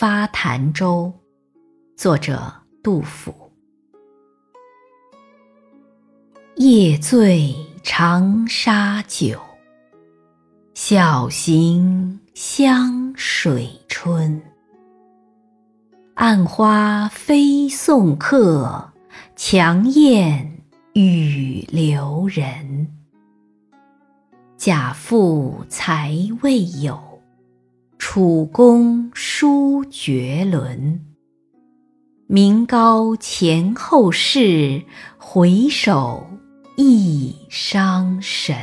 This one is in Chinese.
发潭州，作者杜甫。夜醉长沙酒，晓行湘水春。暗花飞送客，强雁语留人。贾父才未有，楚公书绝伦。明高前后世，回首亦伤神。